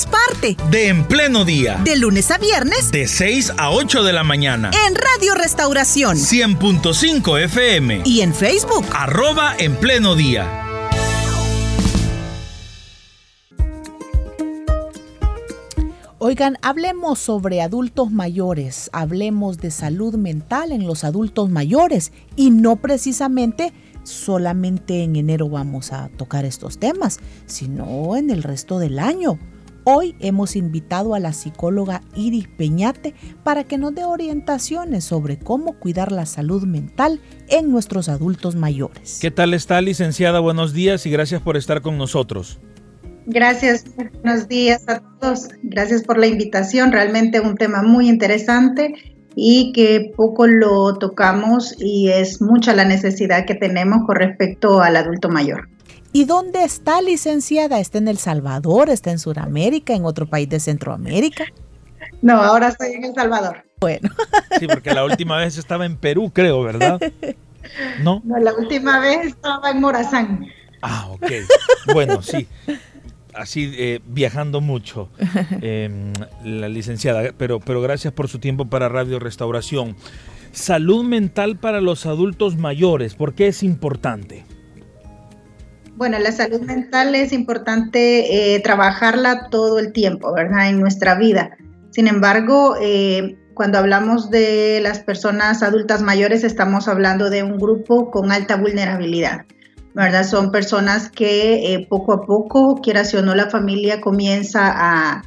seamos parte de En Pleno Día. De lunes a viernes. De 6 a 8 de la mañana. En Radio Restauración. 100.5 FM. Y en Facebook. Arroba En Pleno Día. Oigan, hablemos sobre adultos mayores, hablemos de salud mental en los adultos mayores y no precisamente solamente en enero vamos a tocar estos temas, sino en el resto del año. Hoy hemos invitado a la psicóloga Iris Peñate para que nos dé orientaciones sobre cómo cuidar la salud mental en nuestros adultos mayores. ¿Qué tal está, licenciada? Buenos días y gracias por estar con nosotros. Gracias, buenos días a todos. Gracias por la invitación. Realmente un tema muy interesante y que poco lo tocamos y es mucha la necesidad que tenemos con respecto al adulto mayor. ¿Y dónde está licenciada? ¿Está en El Salvador? ¿Está en Sudamérica? ¿En otro país de Centroamérica? No, ahora estoy en El Salvador. Bueno. Sí, porque la última vez estaba en Perú, creo, ¿verdad? ¿No? No, la última vez estaba en Morazán. Ah, ok. Bueno, sí así eh, viajando mucho, em, la licenciada, pero, pero gracias por su tiempo para Radio Restauración. Salud mental para los adultos mayores, ¿por qué es importante? Bueno, la salud mental es importante eh, trabajarla todo el tiempo, ¿verdad? En nuestra vida. Sin embargo, eh, cuando hablamos de las personas adultas mayores, estamos hablando de un grupo con alta vulnerabilidad. ¿verdad? Son personas que eh, poco a poco, quiera o no, la familia comienza a,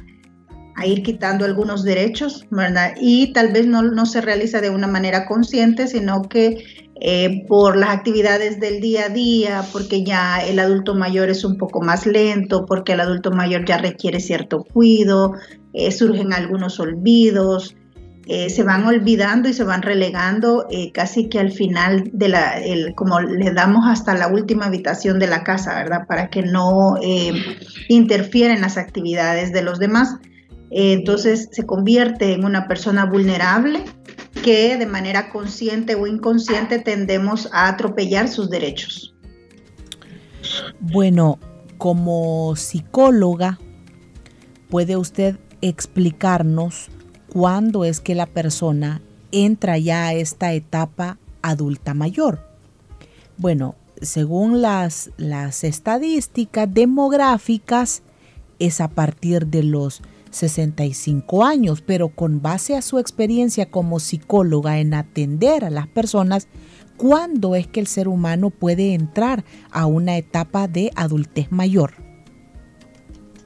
ir quitando algunos derechos, ¿verdad? Y tal vez no, se realiza de una manera consciente, sino que eh, por las actividades del día a día, porque ya el adulto mayor es un poco más lento, porque el adulto mayor ya requiere cierto cuidado, eh, surgen algunos olvidos, eh, se van olvidando y se van relegando casi que al final de la, como le damos hasta la última habitación de la casa, ¿verdad? Para que no interfiera en las actividades de los demás. Entonces se convierte en una persona vulnerable que de manera consciente o inconsciente tendemos a atropellar sus derechos. Bueno, como psicóloga, ¿puede usted explicarnos cuándo es que la persona entra ya a esta etapa adulta mayor. Bueno, según las, las estadísticas demográficas, es a partir de los 65 años, pero con base a su experiencia como psicóloga en atender a las personas, ¿cuándo es que el ser humano puede entrar a una etapa de adultez mayor?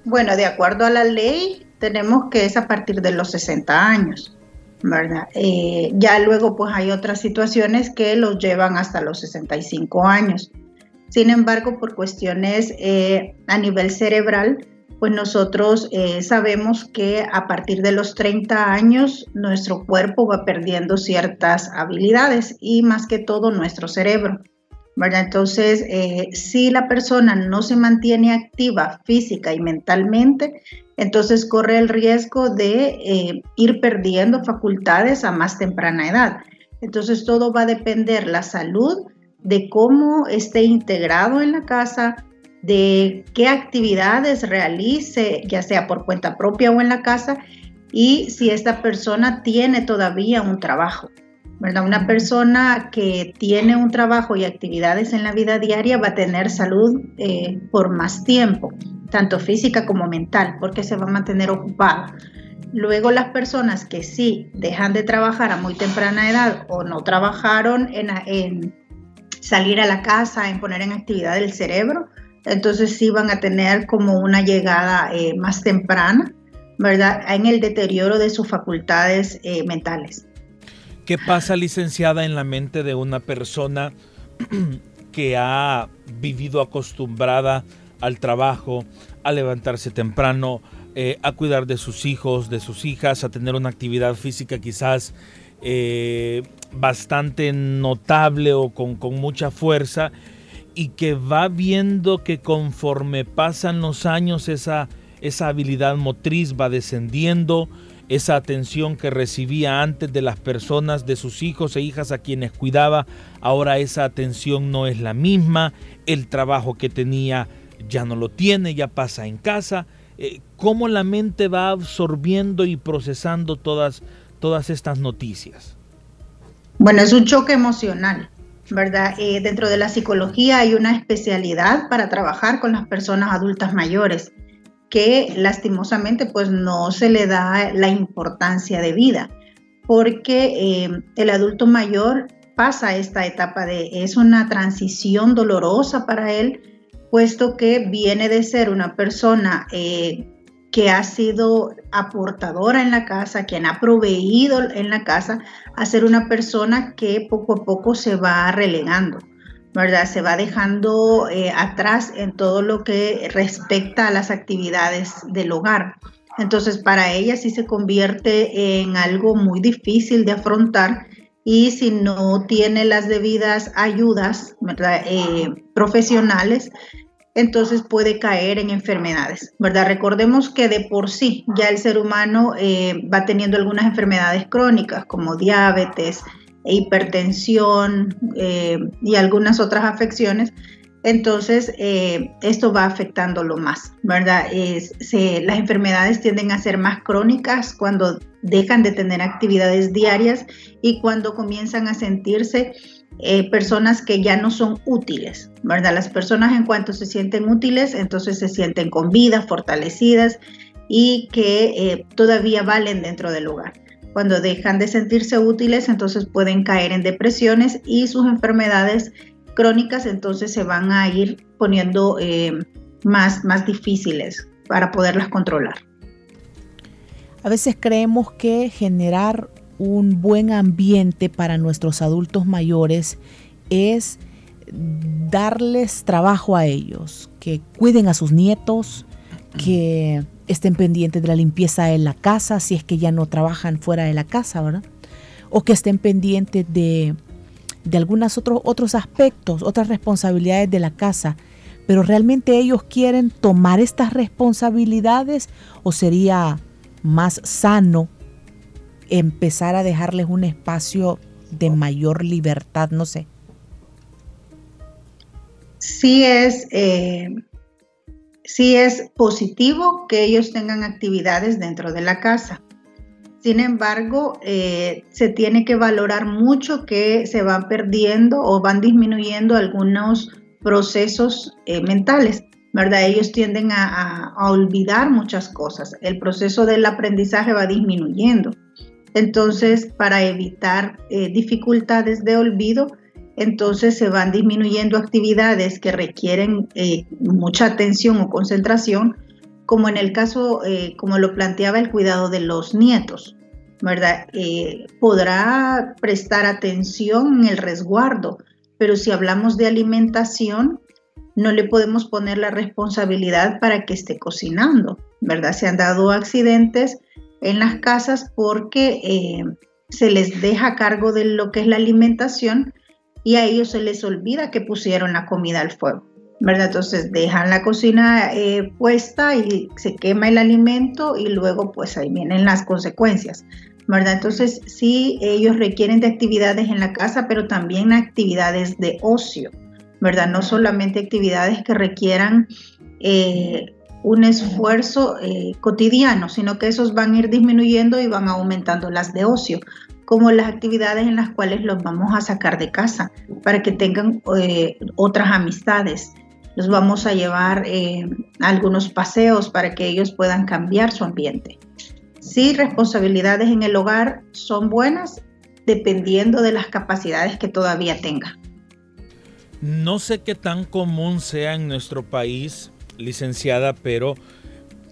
Bueno, de acuerdo a la ley, tenemos que es a partir de los 60 años, ¿verdad? Eh, ya luego pues hay otras situaciones que los llevan hasta los 65 años. Sin embargo, por cuestiones eh, a nivel cerebral, pues nosotros eh, sabemos que a partir de los 30 años nuestro cuerpo va perdiendo ciertas habilidades y más que todo nuestro cerebro. ¿verdad? Entonces, si la persona no se mantiene activa física y mentalmente, entonces corre el riesgo de eh, ir perdiendo facultades a más temprana edad. Entonces todo va a depender la salud de cómo esté integrado en la casa, de qué actividades realice, ya sea por cuenta propia o en la casa, y si esta persona tiene todavía un trabajo. ¿verdad? Una persona que tiene un trabajo y actividades en la vida diaria va a tener salud eh, por más tiempo tanto física como mental, porque se va a mantener ocupada. Luego las personas que sí dejan de trabajar a muy temprana edad o no trabajaron en, salir a la casa, en poner en actividad el cerebro, entonces sí van a tener como una llegada eh, más temprana, ¿verdad? En el deterioro de sus facultades eh, mentales. ¿Qué pasa, licenciada, en la mente de una persona que ha vivido acostumbrada al trabajo, a levantarse temprano, eh, a cuidar de sus hijos, de sus hijas, a tener una actividad física quizás bastante notable o con, mucha fuerza y que va viendo que conforme pasan los años esa, esa habilidad motriz va descendiendo, esa atención que recibía antes de las personas, de sus hijos e hijas a quienes cuidaba, ahora esa atención no es la misma, el trabajo que tenía ya no lo tiene, ya pasa en casa. Eh, ¿Cómo la mente va absorbiendo y procesando todas, todas estas noticias? Bueno, es un choque emocional, ¿verdad? Eh, dentro de la psicología hay una especialidad para trabajar con las personas adultas mayores que lastimosamente pues no se le da la importancia de vida porque eh, el adulto mayor pasa esta etapa de, es una transición dolorosa para él, puesto que viene de ser una persona eh, que ha sido aportadora en la casa, quien ha proveído en la casa, a ser una persona que poco a poco se va relegando, ¿verdad? Se va dejando eh, atrás en todo lo que respecta a las actividades del hogar. Entonces, para ella sí se convierte en algo muy difícil de afrontar y si no tiene las debidas ayudas eh, profesionales, entonces puede caer en enfermedades, ¿verdad? Recordemos que de por sí ya el ser humano eh, va teniendo algunas enfermedades crónicas como diabetes, hipertensión eh, y algunas otras afecciones, entonces eh, esto va afectándolo más, ¿verdad? las enfermedades tienden a ser más crónicas cuando dejan de tener actividades diarias y cuando comienzan a sentirse eh, personas que ya no son útiles, ¿verdad? Las personas en cuanto se sienten útiles, entonces se sienten con vida, fortalecidas y que eh, todavía valen dentro del hogar. Cuando dejan de sentirse útiles, entonces pueden caer en depresiones y sus enfermedades crónicas entonces se van a ir poniendo eh, más, más difíciles para poderlas controlar. A veces creemos que generar un buen ambiente para nuestros adultos mayores es darles trabajo a ellos, que cuiden a sus nietos, que estén pendientes de la limpieza de la casa, si es que ya no trabajan fuera de la casa, ¿verdad? O que estén pendientes de, de algunos otros, otros aspectos, otras responsabilidades de la casa. Pero realmente ellos quieren tomar estas responsabilidades o sería más sano empezar a dejarles un espacio de mayor libertad, no sé. Sí es, eh, sí es positivo que ellos tengan actividades dentro de la casa. Sin embargo, eh, se tiene que valorar mucho que se van perdiendo o van disminuyendo algunos procesos eh, mentales, ¿verdad? Ellos tienden a, olvidar muchas cosas. El proceso del aprendizaje va disminuyendo. Entonces, para evitar eh, dificultades de olvido, entonces se van disminuyendo actividades que requieren eh, mucha atención o concentración, como en el caso, eh, como lo planteaba el cuidado de los nietos, ¿verdad? podrá prestar atención en el resguardo, pero si hablamos de alimentación, no le podemos poner la responsabilidad para que esté cocinando, ¿verdad? Se han dado accidentes en las casas porque eh, se les deja a cargo de lo que es la alimentación y a ellos se les olvida que pusieron la comida al fuego. ¿verdad? Entonces dejan la cocina eh, puesta y se quema el alimento y luego pues ahí vienen las consecuencias, ¿verdad? Entonces sí, ellos requieren de actividades en la casa, pero también actividades de ocio, ¿verdad? No solamente actividades que requieran eh, un esfuerzo eh, cotidiano, sino que esos van a ir disminuyendo y van aumentando las de ocio, como las actividades en las cuales los vamos a sacar de casa para que tengan eh, otras amistades. Los vamos a llevar eh, algunos paseos para que ellos puedan cambiar su ambiente. Sí, responsabilidades en el hogar son buenas dependiendo de las capacidades que todavía tenga. No sé qué tan común sea en nuestro país licenciada, pero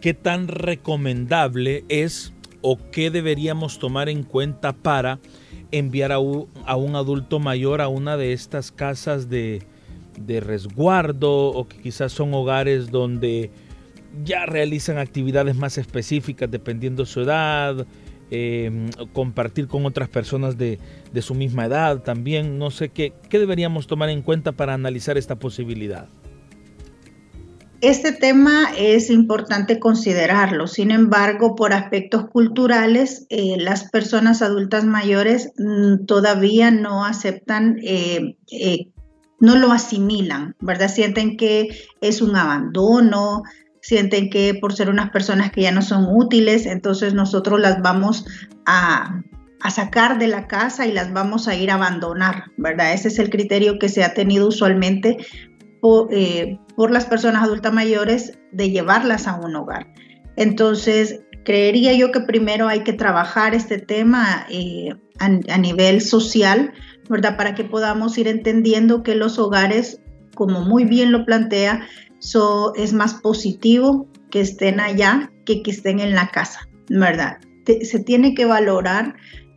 ¿qué tan recomendable es o qué deberíamos tomar en cuenta para enviar a un, adulto mayor a una de estas casas de, resguardo o que quizás son hogares donde ya realizan actividades más específicas dependiendo su edad, eh, compartir con otras personas de, su misma edad también. No sé qué, qué deberíamos tomar en cuenta para analizar esta posibilidad. Este tema es importante considerarlo, sin embargo, por aspectos culturales, eh, las personas adultas mayores mm, todavía no aceptan, eh, eh, no lo asimilan, ¿verdad? Sienten que es un abandono, sienten que por ser unas personas que ya no son útiles, entonces nosotros las vamos a, a sacar de la casa y las vamos a ir a abandonar, ¿verdad? Ese es el criterio que se ha tenido usualmente eh, por, las personas adultas mayores de llevarlas a un hogar. Entonces, creería yo que primero hay que trabajar este tema eh, a, nivel social, ¿verdad? Para que podamos ir entendiendo que los hogares, como muy bien lo plantea, es más positivo que estén allá que que estén en la casa, ¿verdad? se tiene que valorar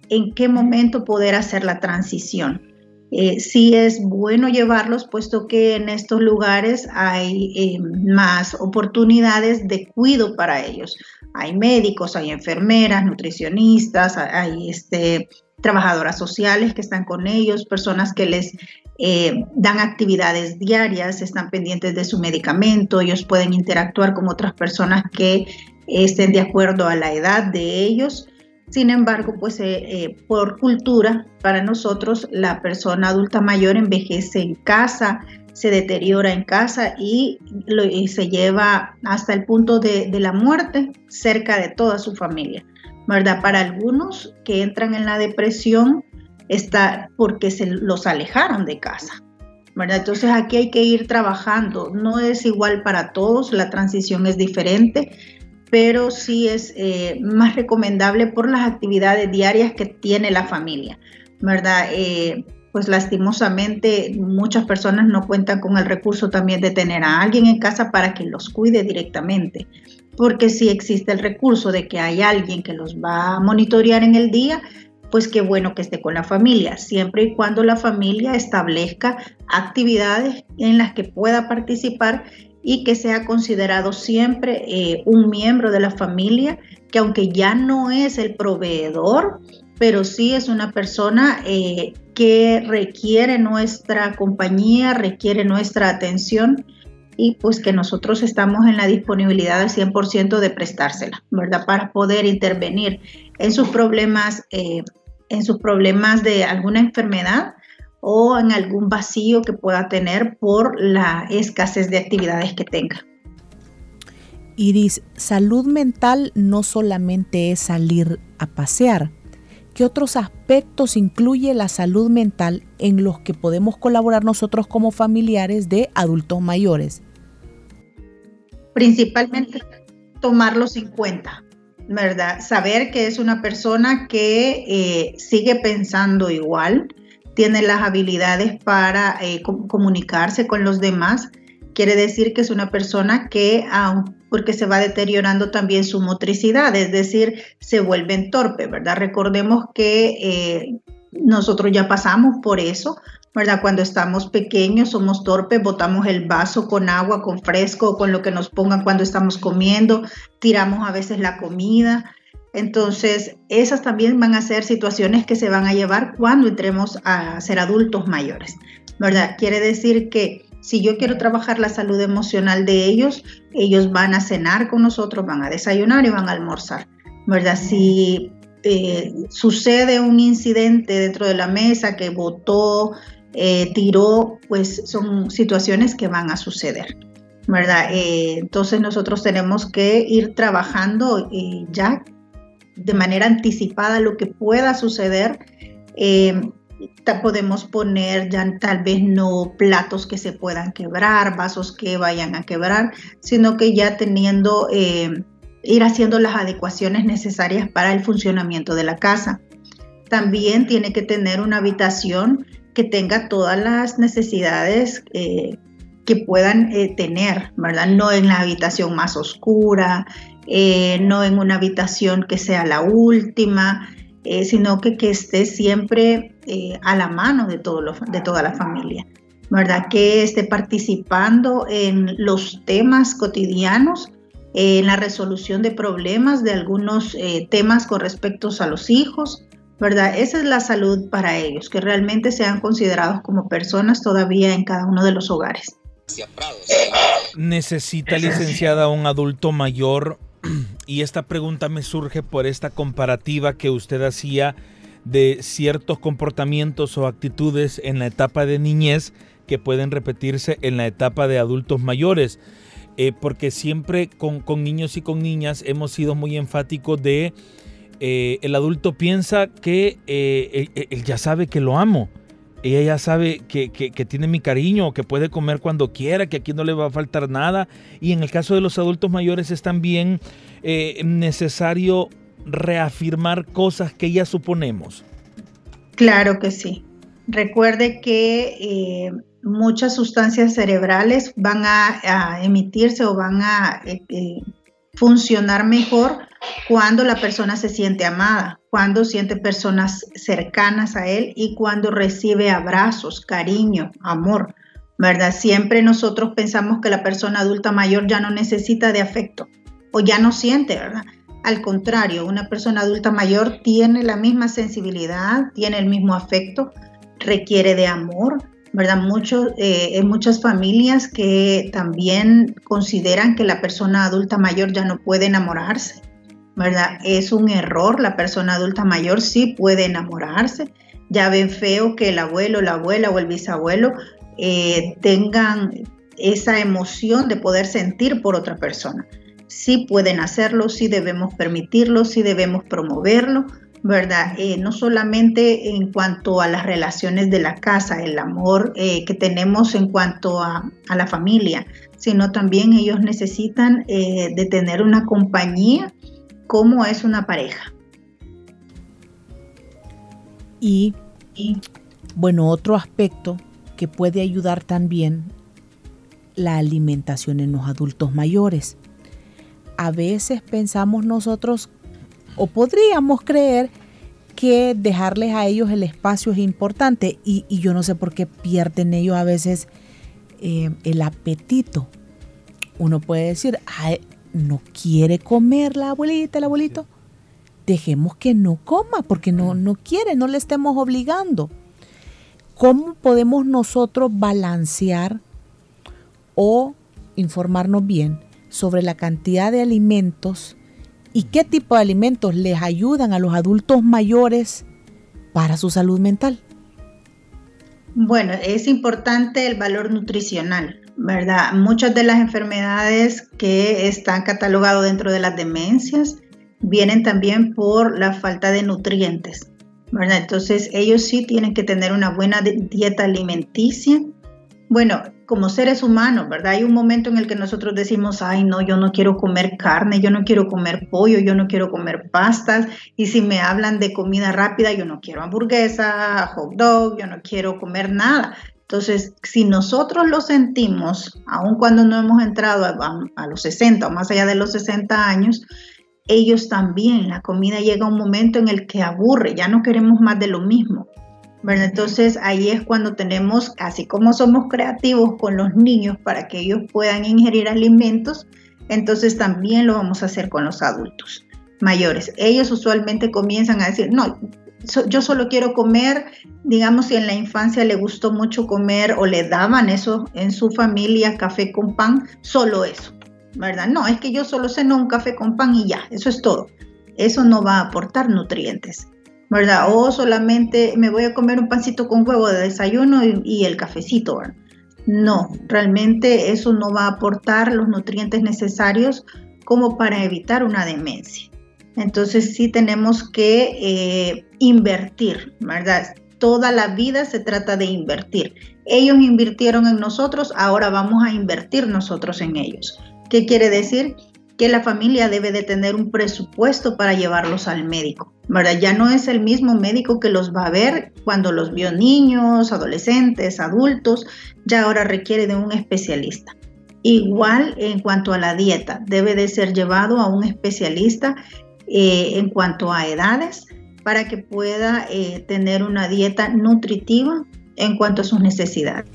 en qué momento poder hacer la transición. Eh, sí es bueno llevarlos, puesto que en estos lugares hay eh, más oportunidades de cuidado para ellos. Hay médicos, hay enfermeras, nutricionistas, hay este, trabajadoras sociales que están con ellos, personas que les eh, dan actividades diarias, están pendientes de su medicamento, ellos pueden interactuar con otras personas que estén de acuerdo a la edad de ellos sin embargo, pues eh, eh, por cultura, para nosotros la persona adulta mayor envejece en casa, se deteriora en casa y, se lleva hasta el punto de, la muerte cerca de toda su familia. ¿Verdad? Para algunos que entran en la depresión está porque se los alejaron de casa. ¿verdad? Entonces aquí hay que ir trabajando. No es igual para todos, la transición es diferente pero sí es eh, más recomendable por las actividades diarias que tiene la familia, ¿verdad? Eh, pues lastimosamente muchas personas no cuentan con el recurso también de tener a alguien en casa para que los cuide directamente, porque si existe el recurso de que hay alguien que los va a monitorear en el día, pues qué bueno que esté con la familia, siempre y cuando la familia establezca actividades en las que pueda participar y que sea considerado siempre eh, un miembro de la familia, que aunque ya no es el proveedor, pero sí es una persona eh, que requiere nuestra compañía, requiere nuestra atención y pues que nosotros estamos en la disponibilidad al 100% de prestársela, ¿verdad? Para poder intervenir en sus problemas, eh, en sus problemas de alguna enfermedad o en algún vacío que pueda tener por la escasez de actividades que tenga. Iris, salud mental no solamente es salir a pasear. ¿Qué otros aspectos incluye la salud mental en los que podemos colaborar nosotros como familiares de adultos mayores? Principalmente tomarlos en cuenta, ¿verdad? Saber que es una persona que eh, sigue pensando igual, tiene las habilidades para eh, comunicarse con los demás, quiere decir que es una persona que, porque se va deteriorando también su motricidad, es decir, se vuelve torpe, ¿verdad? Recordemos que eh, nosotros ya pasamos por eso, ¿verdad? Cuando estamos pequeños somos torpes, botamos el vaso con agua, con fresco, con lo que nos pongan cuando estamos comiendo, tiramos a veces la comida, entonces, esas también van a ser situaciones que se van a llevar cuando entremos a ser adultos mayores, ¿verdad? Quiere decir que si yo quiero trabajar la salud emocional de ellos, ellos van a cenar con nosotros, van a desayunar y van a almorzar, ¿verdad? Si eh, sucede un incidente dentro de la mesa que votó, eh, tiró, pues son situaciones que van a suceder. ¿verdad? Eh, entonces nosotros tenemos que ir trabajando ya de manera anticipada lo que pueda suceder. Eh, podemos poner ya tal vez no platos que se puedan quebrar, vasos que vayan a quebrar, sino que ya teniendo, eh, ir haciendo las adecuaciones necesarias para el funcionamiento de la casa. También tiene que tener una habitación que tenga todas las necesidades eh, que puedan tener, ¿verdad? No en la habitación más oscura, eh, no en una habitación que sea la última, eh, sino que, que, esté siempre eh, a la mano de, todo de toda la familia, ¿verdad? Que esté participando en los temas cotidianos en la resolución de problemas, de algunos eh, temas con respecto a los hijos, ¿verdad? Esa es la salud para ellos, que realmente sean considerados como personas todavía en cada uno de los hogares. ¿Necesita, licenciada, un adulto mayor? Y esta pregunta me surge por esta comparativa que usted hacía de ciertos comportamientos o actitudes en la etapa de niñez que pueden repetirse en la etapa de adultos mayores. Eh, porque siempre con, niños y con niñas hemos sido muy enfáticos de eh, el adulto piensa que eh, él, ya sabe que lo amo, ella ya sabe que, tiene mi cariño, que puede comer cuando quiera, que aquí no le va a faltar nada. Y en el caso de los adultos mayores es también necesario reafirmar cosas que ya suponemos. Claro que sí. Recuerde que muchas sustancias cerebrales van a, emitirse o van a eh, eh, funcionar mejor cuando la persona se siente amada, cuando siente personas cercanas a él y cuando recibe abrazos, cariño, amor, ¿verdad? Siempre nosotros pensamos que la persona adulta mayor ya no necesita de afecto o ya no siente, ¿verdad? Al contrario, una persona adulta mayor tiene la misma sensibilidad, tiene el mismo afecto, requiere de amor, ¿verdad? Mucho, eh, en muchas familias que también consideran que la persona adulta mayor ya no puede enamorarse, ¿verdad? Es un error, la persona adulta mayor sí puede enamorarse. Ya ven feo que el abuelo, la abuela o el bisabuelo eh, tengan esa emoción de poder sentir por otra persona. Sí pueden hacerlo, sí debemos permitirlo, sí debemos promoverlo, ¿verdad? Eh, no solamente en cuanto a las relaciones de la casa, el amor eh, que tenemos en cuanto a, la familia, sino también ellos necesitan eh, de tener una compañía como es una pareja. Y, bueno, otro aspecto que puede ayudar también la alimentación en los adultos mayores. A veces pensamos nosotros o podríamos creer que dejarles a ellos el espacio es importante y, yo no sé por qué pierden ellos a veces eh, el apetito. Uno puede decir, no quiere comer la abuelita, el abuelito. Dejemos que no coma porque no, no quiere, no le estemos obligando. ¿Cómo podemos nosotros balancear o informarnos bien sobre la cantidad de alimentos y qué tipo de alimentos les ayudan a los adultos mayores para su salud mental? Bueno, es importante el valor nutricional, ¿verdad? Muchas de las enfermedades que están catalogadas dentro de las demencias vienen también por la falta de nutrientes, ¿verdad? Entonces ellos sí tienen que tener una buena dieta alimenticia. Bueno, como seres humanos, ¿verdad? Hay un momento en el que nosotros decimos, ay, no, yo no quiero comer carne, yo no quiero comer pollo, yo no quiero comer pastas, y si me hablan de comida rápida, yo no quiero hamburguesa, hot dog, yo no quiero comer nada. Entonces, si nosotros lo sentimos, aun cuando no hemos entrado a, a los 60 o más allá de los 60 años, ellos también, la comida llega a un momento en el que aburre, ya no queremos más de lo mismo. Entonces ahí es cuando tenemos, así como somos creativos con los niños para que ellos puedan ingerir alimentos, entonces también lo vamos a hacer con los adultos mayores. Ellos usualmente comienzan a decir, no, yo solo quiero comer, digamos, si en la infancia le gustó mucho comer o le daban eso en su familia, café con pan, solo eso, ¿verdad? No, es que yo solo ceno un café con pan y ya, eso es todo. Eso no va a aportar nutrientes. ¿Verdad? O solamente me voy a comer un pancito con huevo de desayuno y, el cafecito, ¿verdad? No, realmente eso no va a aportar los nutrientes necesarios como para evitar una demencia. Entonces sí tenemos que eh, invertir, ¿verdad? Toda la vida se trata de invertir. Ellos invirtieron en nosotros, ahora vamos a invertir nosotros en ellos. ¿Qué quiere decir? Que la familia debe de tener un presupuesto para llevarlos al médico. ¿verdad? Ya no es el mismo médico que los va a ver cuando los vio niños, adolescentes, adultos, ya ahora requiere de un especialista. Igual en cuanto a la dieta, debe de ser llevado a un especialista eh, en cuanto a edades para que pueda eh, tener una dieta nutritiva en cuanto a sus necesidades.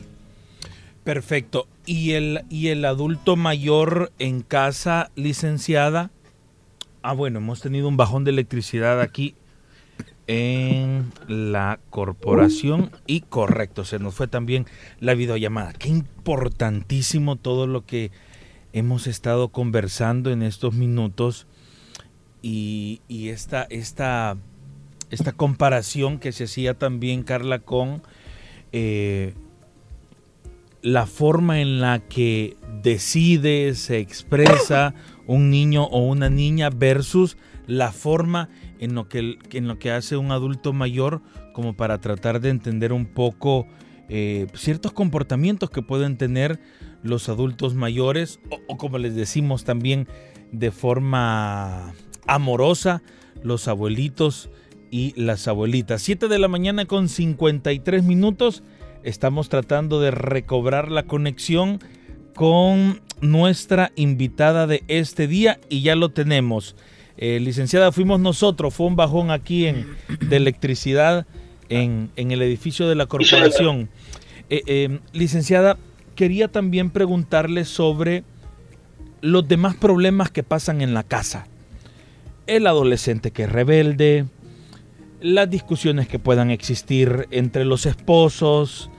Perfecto. ¿Y el, ¿Y el adulto mayor en casa, licenciada? Ah, bueno, hemos tenido un bajón de electricidad aquí en la corporación y correcto, se nos fue también la videollamada. Qué importantísimo todo lo que hemos estado conversando en estos minutos y, esta, esta, esta comparación que se hacía también, Carla, con eh, la forma en la que decide, se expresa un niño o una niña versus la forma en lo que, en lo que hace un adulto mayor como para tratar de entender un poco eh, ciertos comportamientos que pueden tener los adultos mayores o, como les decimos también de forma amorosa los abuelitos y las abuelitas. 7 de la mañana con 53 minutos. Estamos tratando de recobrar la conexión con nuestra invitada de este día y ya lo tenemos. Eh, licenciada, fuimos nosotros, fue un bajón aquí en, de electricidad en, el edificio de la corporación. Eh, eh, licenciada, quería también preguntarle sobre los demás problemas que pasan en la casa. El adolescente que es rebelde, las discusiones que puedan existir entre los esposos,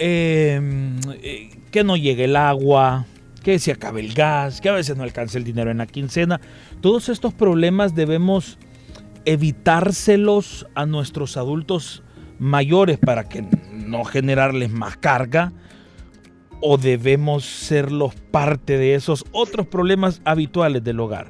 que no llegue el agua, que se acabe el gas, que a veces no alcance el dinero en la quincena. Todos estos problemas debemos evitárselos a nuestros adultos mayores para que no generarles más carga o debemos serlos parte de esos otros problemas habituales del hogar.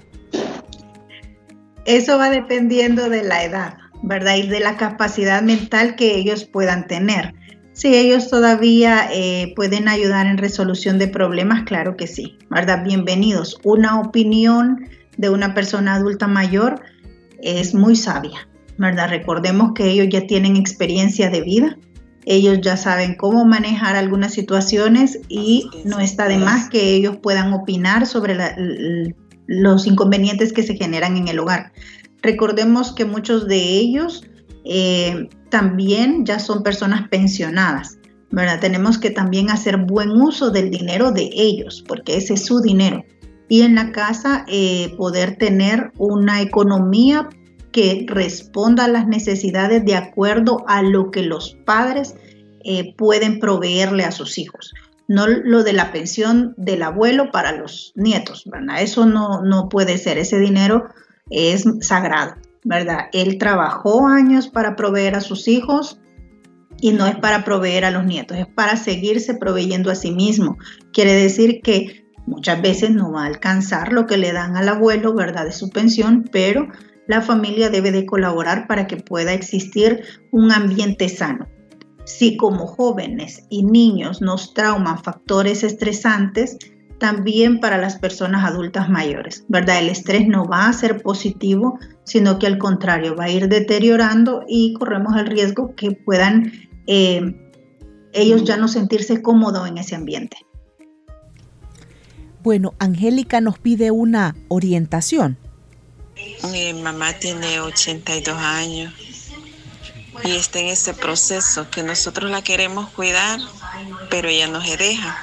Eso va dependiendo de la edad, ¿verdad? Y de la capacidad mental que ellos puedan tener. Si ellos todavía eh, pueden ayudar en resolución de problemas, claro que sí, ¿verdad? Bienvenidos. Una opinión de una persona adulta mayor es muy sabia, ¿verdad? Recordemos que ellos ya tienen experiencia de vida, ellos ya saben cómo manejar algunas situaciones y no está de más que ellos puedan opinar sobre los inconvenientes que se generan en el hogar. Recordemos que muchos de ellos eh, también ya son personas pensionadas, ¿verdad? Tenemos que también hacer buen uso del dinero de ellos, porque ese es su dinero. Y en la casa eh, poder tener una economía que responda a las necesidades de acuerdo a lo que los padres eh, pueden proveerle a sus hijos. No lo de la pensión del abuelo para los nietos, ¿verdad? Eso no, no puede ser, ese dinero es sagrado. ¿Verdad? Él trabajó años para proveer a sus hijos y no es para proveer a los nietos, es para seguirse proveyendo a sí mismo. Quiere decir que muchas veces no va a alcanzar lo que le dan al abuelo, ¿verdad? De su pensión, pero la familia debe de colaborar para que pueda existir un ambiente sano. Si como jóvenes y niños nos trauman factores estresantes, también para las personas adultas mayores, ¿verdad? El estrés no va a ser positivo, sino que al contrario va a ir deteriorando y corremos el riesgo que puedan eh, ellos ya no sentirse cómodos en ese ambiente. Bueno, Angélica nos pide una orientación. Mi mamá tiene 82 años y está en ese proceso que nosotros la queremos cuidar, pero ella no se deja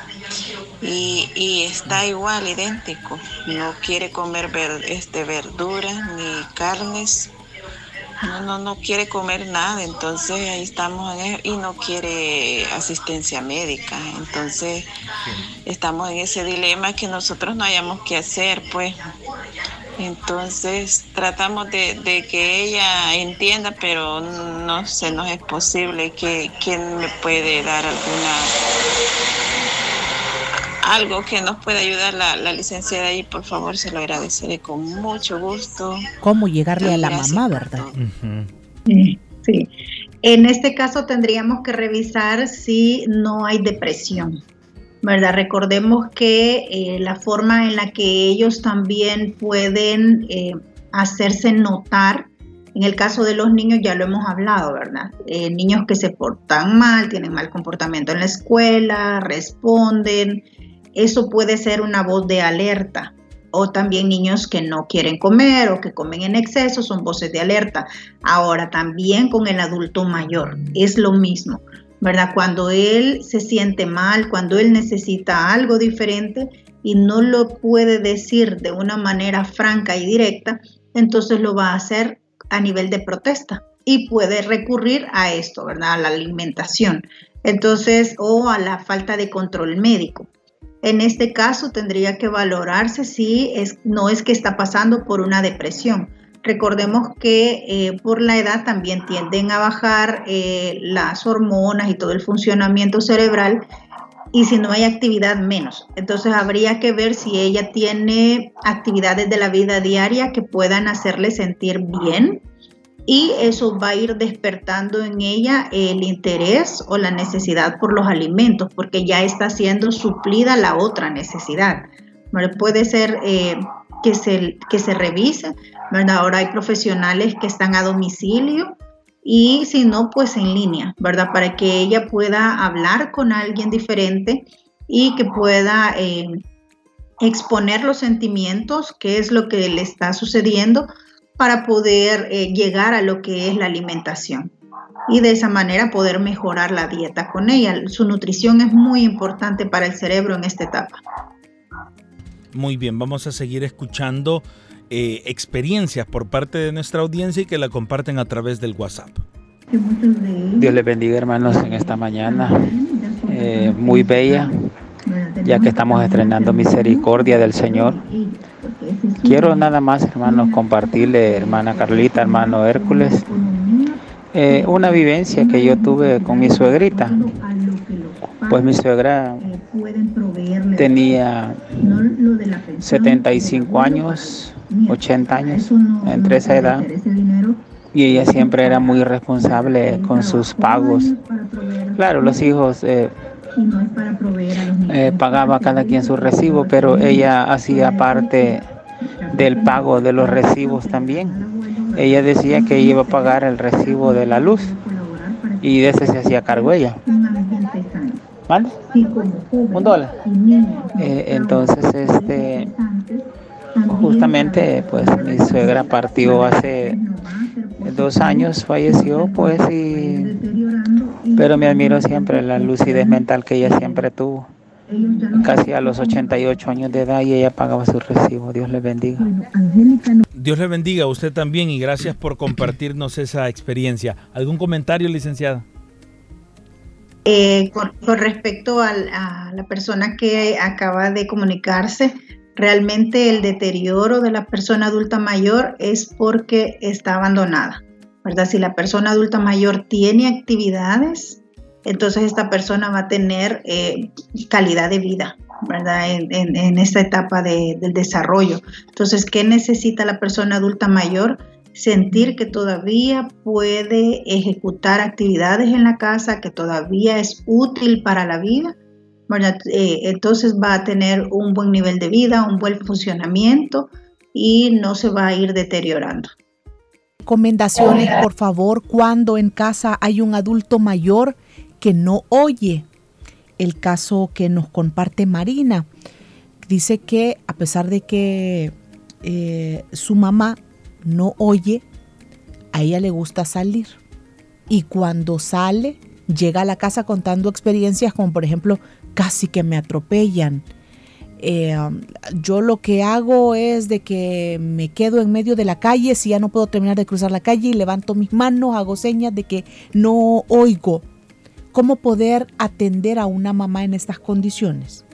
y, está igual, idéntico. No quiere comer este, verduras ni carnes. No, no, no quiere comer nada, entonces ahí estamos en y no quiere asistencia médica, entonces estamos en ese dilema que nosotros no hayamos que hacer, pues. Entonces tratamos de, que ella entienda, pero no se nos es posible que quién me puede dar alguna algo que nos pueda ayudar la, la licenciada ahí, por favor, se lo agradeceré con mucho gusto. ¿Cómo llegarle a la mamá, verdad? Sí. En este caso tendríamos que revisar si no hay depresión, ¿verdad? Recordemos que eh, la forma en la que ellos también pueden eh, hacerse notar, en el caso de los niños ya lo hemos hablado, ¿verdad? Eh, niños que se portan mal, tienen mal comportamiento en la escuela, responden, eso puede ser una voz de alerta. O también niños que no quieren comer o que comen en exceso son voces de alerta. Ahora también con el adulto mayor es lo mismo. ¿verdad? Cuando él se siente mal, cuando él necesita algo diferente y no lo puede decir de una manera franca y directa, entonces lo va a hacer a nivel de protesta y puede recurrir a esto, ¿verdad? A la alimentación. Entonces, o a la falta de control médico. En este caso tendría que valorarse si es, no es que está pasando por una depresión, Recordemos que eh, por la edad también tienden a bajar eh, las hormonas y todo el funcionamiento cerebral y si no hay actividad menos. Entonces habría que ver si ella tiene actividades de la vida diaria que puedan hacerle sentir bien y eso va a ir despertando en ella el interés o la necesidad por los alimentos porque ya está siendo suplida la otra necesidad. Puede ser eh, que, se, que se revise ¿verdad? Ahora hay profesionales que están a domicilio y si no, pues en línea, ¿verdad? Para que ella pueda hablar con alguien diferente y que pueda eh, exponer los sentimientos, qué es lo que le está sucediendo para poder eh, llegar a lo que es la alimentación y de esa manera poder mejorar la dieta con ella. Su nutrición es muy importante para el cerebro en esta etapa. Muy bien, vamos a seguir escuchando eh, experiencias por parte de nuestra audiencia y que la comparten a través del WhatsApp. Dios les bendiga hermanos en esta mañana eh, muy bella, ya que estamos estrenando misericordia del Señor. Quiero nada más hermanos compartirle, hermana Carlita, hermano Hércules, eh, una vivencia que yo tuve con mi suegrita. Pues mi suegra tenía 75 años 80 años, entre esa edad. Y ella siempre era muy responsable con sus pagos. Claro, los hijos eh, eh, pagaba cada quien su recibo, pero ella hacía parte del pago de los recibos también. Ella decía que iba a pagar el recibo de la luz y de ese se hacía cargo ella. ¿Vale? Un dólar. Eh, entonces, este, justamente pues mi suegra partió hace dos años, falleció pues y pero me admiro siempre la lucidez mental que ella siempre tuvo. Casi a los 88 años de edad y ella pagaba su recibo. Dios le bendiga. Dios le bendiga a usted también y gracias por compartirnos esa experiencia. ¿Algún comentario, licenciada? Eh, con, respecto a la persona que acaba de comunicarse, realmente el deterioro de la persona adulta mayor es porque está abandonada, ¿verdad? Si la persona adulta mayor tiene actividades, entonces esta persona va a tener eh, calidad de vida, ¿verdad? En, esta etapa del desarrollo. Entonces, ¿qué necesita la persona adulta mayor? Sentir que todavía puede ejecutar actividades en la casa, que todavía es útil para la vida eh, entonces va a tener un buen nivel de vida, un buen funcionamiento y no se va a ir deteriorando. Recomendaciones, por favor, cuando en casa hay un adulto mayor que no oye. El caso que nos comparte Marina dice que a pesar de que eh, su mamá no oye, a ella le gusta salir. Y cuando sale, llega a la casa contando experiencias como por ejemplo casi que me atropellan. Eh, yo lo que hago es de que me quedo en medio de la calle si ya no puedo terminar de cruzar la calle y levanto mis manos, hago señas de que no oigo. ¿Cómo poder atender a una mamá en estas condiciones?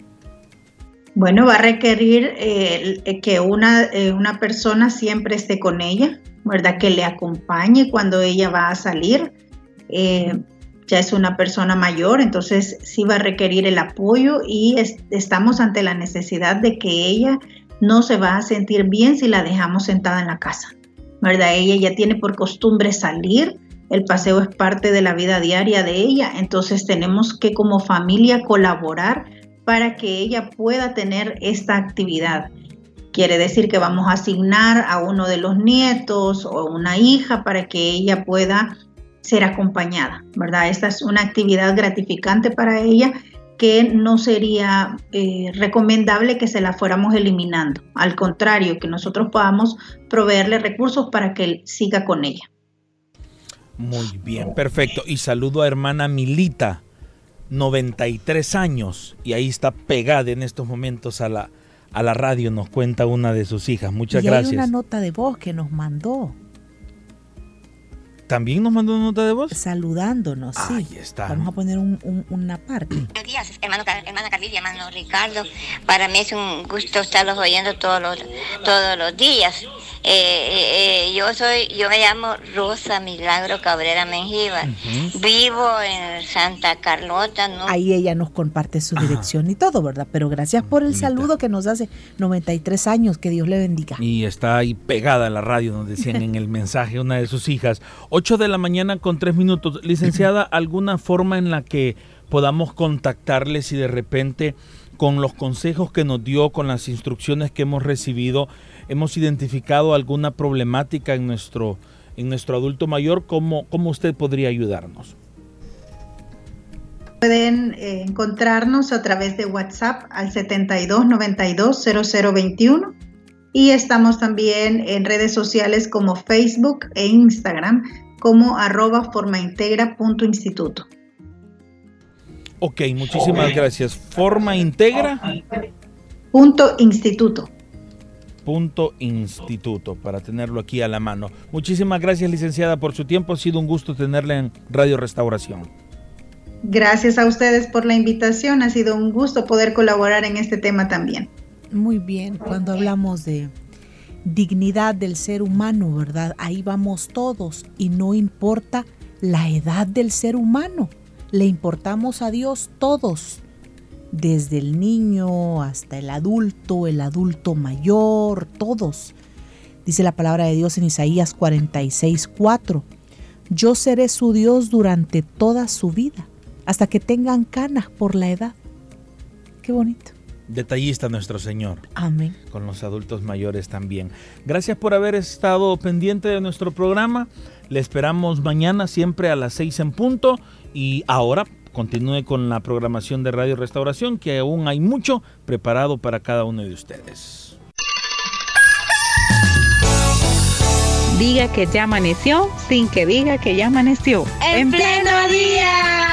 Bueno, va a requerir eh, que una, eh, una persona siempre esté con ella, ¿verdad? Que le acompañe cuando ella va a salir ya es una persona mayor, entonces sí va a requerir el apoyo y estamos ante la necesidad de que ella no se va a sentir bien si la dejamos sentada en la casa, ¿verdad? Ella ya tiene por costumbre salir, el paseo es parte de la vida diaria de ella, entonces tenemos que como familia colaborar para que ella pueda tener esta actividad. Quiere decir que vamos a asignar a uno de los nietos o una hija para que ella pueda ser acompañada, ¿verdad? Esta es una actividad gratificante para ella que no sería eh, recomendable que se la fuéramos eliminando. Al contrario, que nosotros podamos proveerle recursos para que él siga con ella. Muy bien, perfecto. Y saludo a hermana Milita, 93 años, y ahí está pegada en estos momentos a la, a la radio, nos cuenta una de sus hijas. Muchas y gracias. Hay una nota de voz que nos mandó. ¿También nos mandó una nota de voz? Saludándonos, sí. Ahí está. Vamos a poner un, un, una parte. Buenos días, hermano, hermana Carlilla, hermano Ricardo. Para mí es un gusto estarlos oyendo todos los, todos los días. Eh, eh, eh, yo soy, yo me llamo Rosa Milagro Cabrera Mengíbar. Uh -huh. Vivo en Santa Carlota. ¿no? Ahí ella nos comparte su dirección Ajá. y todo, ¿verdad? Pero gracias por el saludo que nos hace 93 años, que Dios le bendiga. Y está ahí pegada a la radio, nos decían en el mensaje una de sus hijas. 8 de la mañana con 3 minutos. Licenciada, ¿alguna forma en la que podamos contactarle si de repente con los consejos que nos dio, con las instrucciones que hemos recibido, hemos identificado alguna problemática en nuestro, en nuestro adulto mayor, ¿cómo, cómo usted podría ayudarnos? Pueden eh, encontrarnos a través de WhatsApp al 72920021 y estamos también en redes sociales como Facebook e Instagram como arroba formaintegra.instituto. Ok, muchísimas gracias. Forma Integra. Punto instituto punto instituto para tenerlo aquí a la mano. Muchísimas gracias licenciada por su tiempo, ha sido un gusto tenerla en Radio Restauración. Gracias a ustedes por la invitación, ha sido un gusto poder colaborar en este tema también. Muy bien, cuando hablamos de dignidad del ser humano, ¿verdad? Ahí vamos todos y no importa la edad del ser humano, le importamos a Dios todos desde el niño hasta el adulto, el adulto mayor, todos. Dice la palabra de Dios en Isaías 46, 4. Yo seré su Dios durante toda su vida, hasta que tengan canas por la edad. Qué bonito. Detallista nuestro Señor. Amén. Con los adultos mayores también. Gracias por haber estado pendiente de nuestro programa. Le esperamos mañana siempre a las 6 en punto y ahora continúe con la programación de Radio Restauración, que aún hay mucho preparado para cada uno de ustedes. Diga que ya amaneció sin que diga que ya amaneció. En, pleno día.